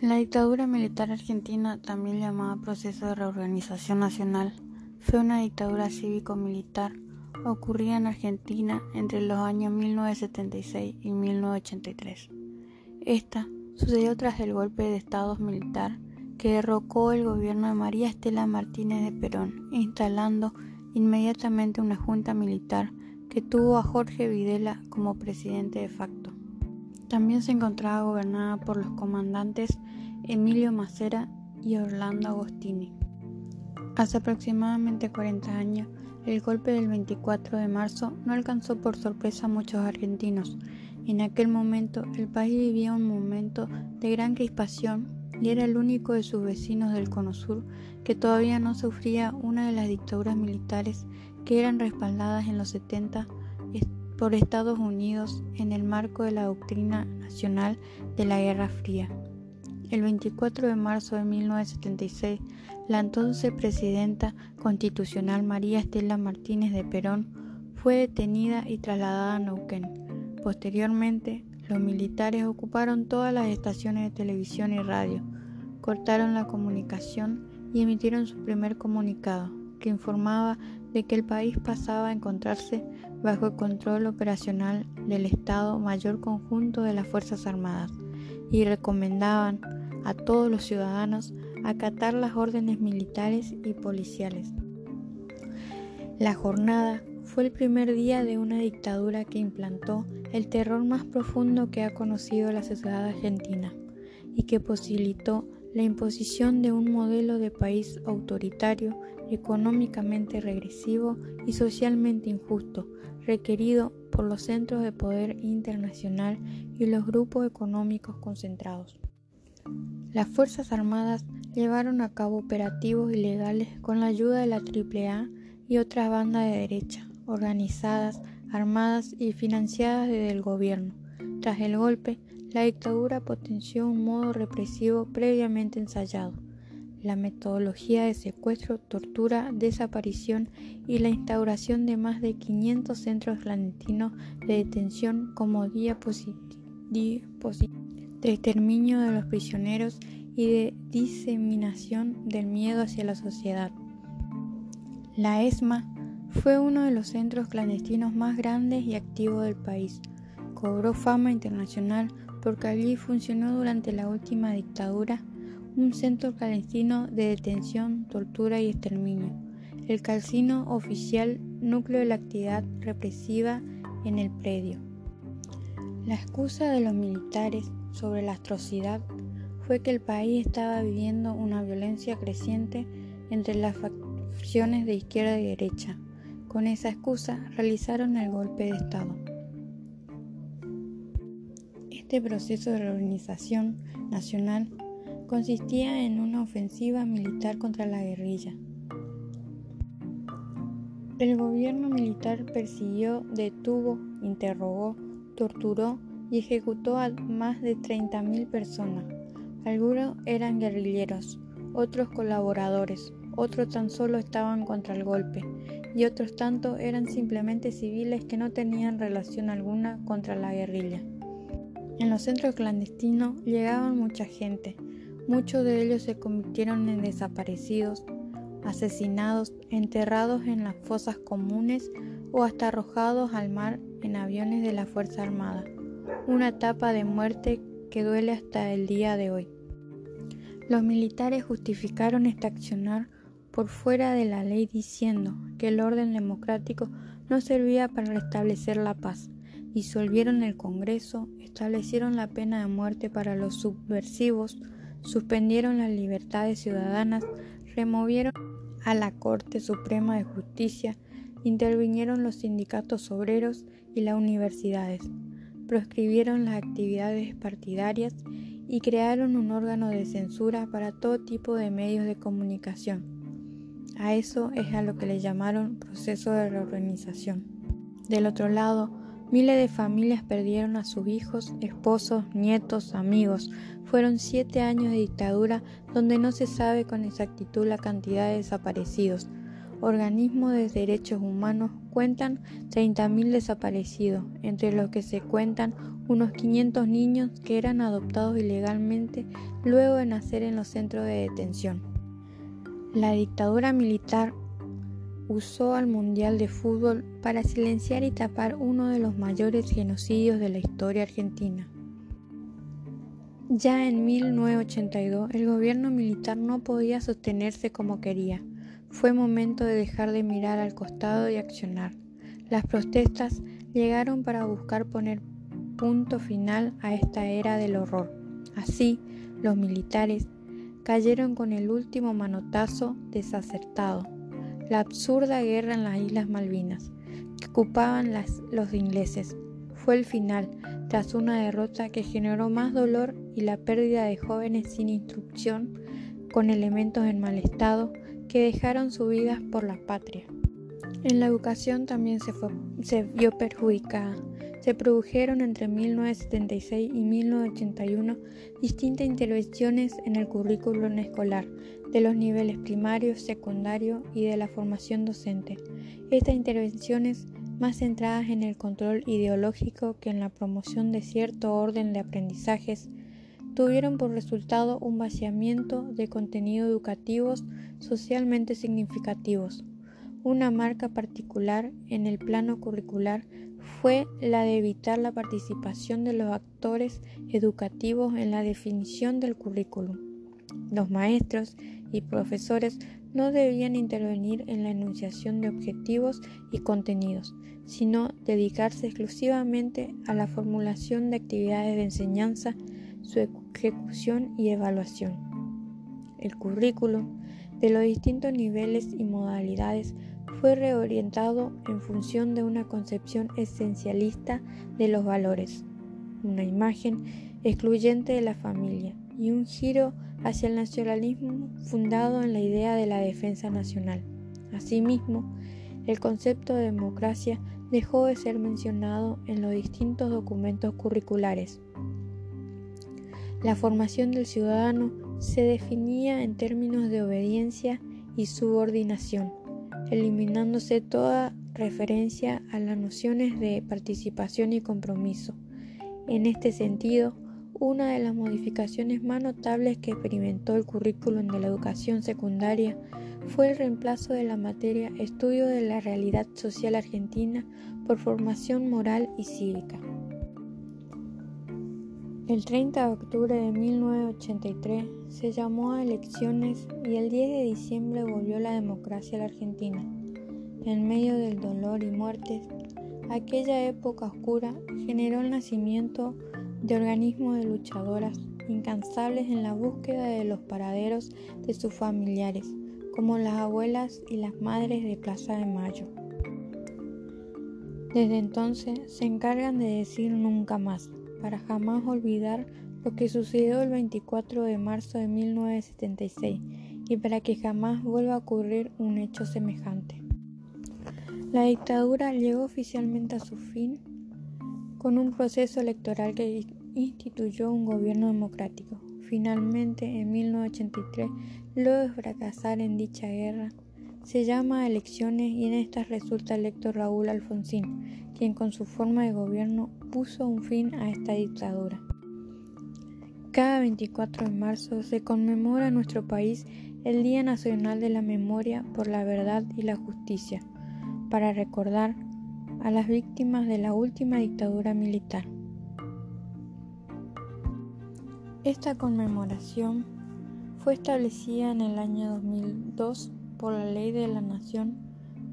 La dictadura militar argentina, también llamada Proceso de Reorganización Nacional, fue una dictadura cívico-militar ocurrida en Argentina entre los años 1976 y 1983. Esta sucedió tras el golpe de Estado militar que derrocó el gobierno de María Estela Martínez de Perón, instalando inmediatamente una junta militar que tuvo a Jorge Videla como presidente de facto. También se encontraba gobernada por los comandantes Emilio Macera y Orlando Agostini. Hace aproximadamente 40 años, el golpe del 24 de marzo no alcanzó por sorpresa a muchos argentinos. En aquel momento el país vivía un momento de gran crispación y era el único de sus vecinos del Cono Sur que todavía no sufría una de las dictaduras militares que eran respaldadas en los 70 por Estados Unidos en el marco de la doctrina nacional de la Guerra Fría. El 24 de marzo de 1976, la entonces presidenta constitucional María Estela Martínez de Perón fue detenida y trasladada a Neuquén. Posteriormente, los militares ocuparon todas las estaciones de televisión y radio, cortaron la comunicación y emitieron su primer comunicado, que informaba de que el país pasaba a encontrarse bajo el control operacional del Estado Mayor Conjunto de las Fuerzas Armadas y recomendaban a todos los ciudadanos acatar las órdenes militares y policiales. La jornada fue el primer día de una dictadura que implantó el terror más profundo que ha conocido la sociedad argentina y que posibilitó la imposición de un modelo de país autoritario, económicamente regresivo y socialmente injusto, requerido por los centros de poder internacional y los grupos económicos concentrados. Las Fuerzas Armadas llevaron a cabo operativos ilegales con la ayuda de la AAA y otras bandas de derecha, organizadas, armadas y financiadas desde el gobierno. Tras el golpe, la dictadura potenció un modo represivo previamente ensayado, la metodología de secuestro, tortura, desaparición y la instauración de más de 500 centros clandestinos de detención como diapositivos de exterminio de los prisioneros y de diseminación del miedo hacia la sociedad. La ESMA fue uno de los centros clandestinos más grandes y activos del país. Cobró fama internacional porque allí funcionó durante la última dictadura un centro clandestino de detención, tortura y exterminio, el calcino oficial núcleo de la actividad represiva en el predio. La excusa de los militares sobre la atrocidad fue que el país estaba viviendo una violencia creciente entre las facciones de izquierda y derecha. Con esa excusa realizaron el golpe de Estado. Este proceso de reorganización nacional consistía en una ofensiva militar contra la guerrilla. El gobierno militar persiguió, detuvo, interrogó, torturó y ejecutó a más de 30.000 personas. Algunos eran guerrilleros, otros colaboradores, otros tan solo estaban contra el golpe y otros tanto eran simplemente civiles que no tenían relación alguna contra la guerrilla. En los centros clandestinos llegaban mucha gente, muchos de ellos se convirtieron en desaparecidos, asesinados, enterrados en las fosas comunes o hasta arrojados al mar en aviones de la Fuerza Armada una etapa de muerte que duele hasta el día de hoy. Los militares justificaron este accionar por fuera de la ley diciendo que el orden democrático no servía para restablecer la paz. Disolvieron el Congreso, establecieron la pena de muerte para los subversivos, suspendieron las libertades ciudadanas, removieron a la Corte Suprema de Justicia, intervinieron los sindicatos obreros y las universidades proscribieron las actividades partidarias y crearon un órgano de censura para todo tipo de medios de comunicación. A eso es a lo que le llamaron proceso de reorganización. Del otro lado, miles de familias perdieron a sus hijos, esposos, nietos, amigos. Fueron siete años de dictadura donde no se sabe con exactitud la cantidad de desaparecidos. organismos de derechos humanos cuentan 30.000 desaparecidos, entre los que se cuentan unos 500 niños que eran adoptados ilegalmente luego de nacer en los centros de detención. La dictadura militar usó al Mundial de Fútbol para silenciar y tapar uno de los mayores genocidios de la historia argentina. Ya en 1982 el gobierno militar no podía sostenerse como quería. Fue momento de dejar de mirar al costado y accionar. Las protestas llegaron para buscar poner punto final a esta era del horror. Así, los militares cayeron con el último manotazo desacertado la absurda guerra en las Islas Malvinas, que ocupaban los ingleses. Fue el final, tras una derrota que generó más dolor y la pérdida de jóvenes sin instrucción, con elementos en mal estado, que dejaron su vida por la patria. En la educación también se, vio perjudicada. Se produjeron entre 1976 y 1981 distintas intervenciones en el currículum escolar, de los niveles primario, secundario y de la formación docente. Estas intervenciones, más centradas en el control ideológico que en la promoción de cierto orden de aprendizajes, tuvieron por resultado un vaciamiento de contenidos educativos socialmente significativos. Una marca particular en el plano curricular fue la de evitar la participación de los actores educativos en la definición del currículum. Los maestros y profesores no debían intervenir en la enunciación de objetivos y contenidos, sino dedicarse exclusivamente a la formulación de actividades de enseñanza, su ejecución y evaluación. El currículum de los distintos niveles y modalidades fue reorientado en función de una concepción esencialista de los valores, una imagen excluyente de la familia y un giro hacia el nacionalismo fundado en la idea de la defensa nacional. Asimismo, el concepto de democracia dejó de ser mencionado en los distintos documentos curriculares. La formación del ciudadano se definía en términos de obediencia y subordinación eliminándose toda referencia a las nociones de participación y compromiso. En este sentido, una de las modificaciones más notables que experimentó el currículum de la educación secundaria fue el reemplazo de la materia Estudio de la Realidad Social Argentina por Formación Moral y Cívica. El 30 de octubre de 1983 se llamó a elecciones y el 10 de diciembre volvió la democracia a la Argentina. En medio del dolor y muertes, aquella época oscura generó el nacimiento de organismos de luchadoras incansables en la búsqueda de los paraderos de sus familiares, como las abuelas y las madres de Plaza de Mayo. Desde entonces se encargan de decir nunca más para jamás olvidar lo que sucedió el 24 de marzo de 1976 y para que jamás vuelva a ocurrir un hecho semejante. La dictadura llegó oficialmente a su fin con un proceso electoral que instituyó un gobierno democrático. Finalmente, en 1983, luego de fracasar en dicha guerra, se llama elecciones y en estas resulta electo Raúl Alfonsín, quien con su forma de gobierno puso un fin a esta dictadura. Cada 24 de marzo se conmemora en nuestro país el Día Nacional de la Memoria por la Verdad y la Justicia, para recordar a las víctimas de la última dictadura militar. Esta conmemoración fue establecida en el año 2002 por la Ley de la Nación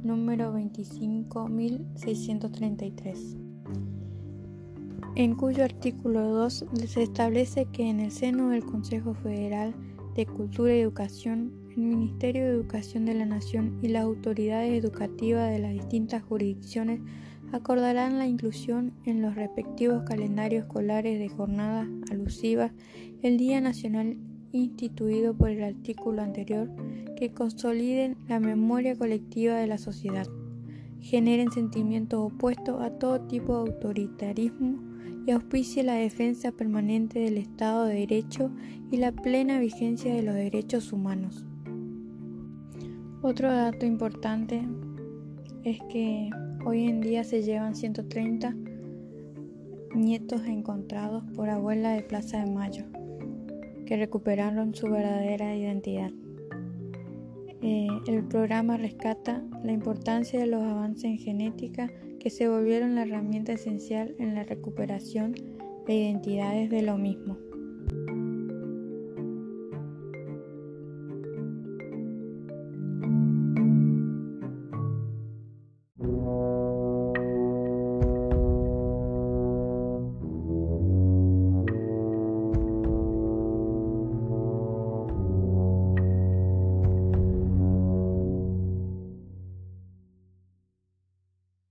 número 25.633, en cuyo artículo 2 se establece que en el seno del Consejo Federal de Cultura y Educación, el Ministerio de Educación de la Nación y las autoridades educativas de las distintas jurisdicciones acordarán la inclusión en los respectivos calendarios escolares de jornadas alusivas el Día Nacional instituido por el artículo anterior que consoliden la memoria colectiva de la sociedad, generen sentimientos opuestos a todo tipo de autoritarismo y auspicie la defensa permanente del Estado de Derecho y la plena vigencia de los derechos humanos. Otro dato importante es que hoy en día se llevan 130 nietos encontrados por abuela de Plaza de Mayo, que recuperaron su verdadera identidad. Eh, el programa rescata la importancia de los avances en genética que se volvieron la herramienta esencial en la recuperación de identidades de lo mismo.